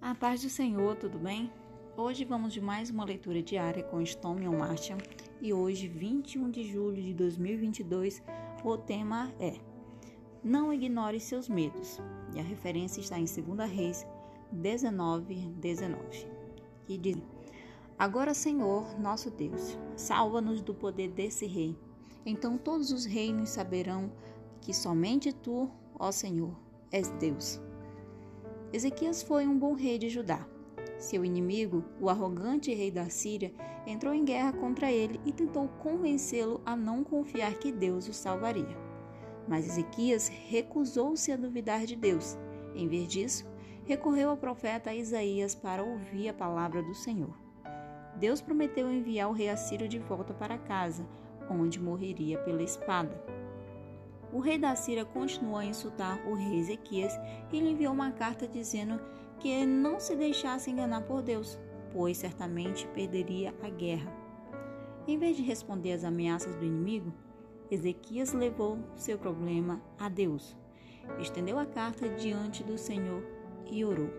A paz do Senhor, tudo bem? Hoje vamos de mais uma leitura diária com Stoneman Martian e hoje, 21 de julho de 2022, o tema é Não ignore seus medos. E a referência está em 2 Reis 19, 19, que diz: Agora, Senhor, nosso Deus, salva-nos do poder desse rei. Então todos os reinos saberão que somente tu, ó Senhor, és Deus. Ezequias foi um bom rei de Judá. Seu inimigo, o arrogante rei da Síria, entrou em guerra contra ele e tentou convencê-lo a não confiar que Deus o salvaria. Mas Ezequias recusou-se a duvidar de Deus. Em vez disso, recorreu ao profeta Isaías para ouvir a palavra do Senhor. Deus prometeu enviar o rei assírio de volta para casa, onde morreria pela espada. O rei da Síria continuou a insultar o rei Ezequias e lhe enviou uma carta dizendo que não se deixasse enganar por Deus, pois certamente perderia a guerra. Em vez de responder às ameaças do inimigo, Ezequias levou seu problema a Deus, estendeu a carta diante do Senhor e orou.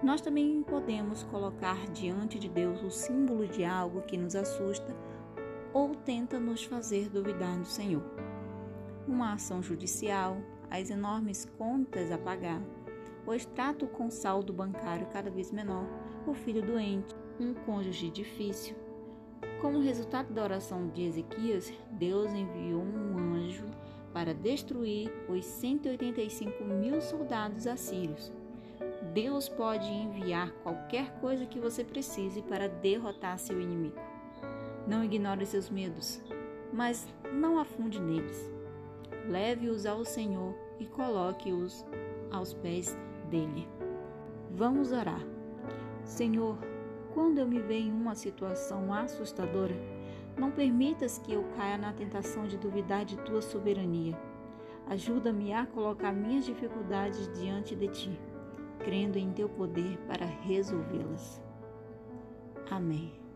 Nós também podemos colocar diante de Deus o símbolo de algo que nos assusta ou tenta nos fazer duvidar do Senhor uma ação judicial, as enormes contas a pagar, o extrato com saldo bancário cada vez menor, o filho doente, um cônjuge difícil. Como resultado da oração de Ezequias, Deus enviou um anjo para destruir os 185 mil soldados assírios. Deus pode enviar qualquer coisa que você precise para derrotar seu inimigo. Não ignore seus medos, mas não afunde neles leve-os ao Senhor e coloque-os aos pés dele. Vamos orar. Senhor, quando eu me vejo em uma situação assustadora, não permitas que eu caia na tentação de duvidar de tua soberania. Ajuda-me a colocar minhas dificuldades diante de ti, crendo em teu poder para resolvê-las. Amém.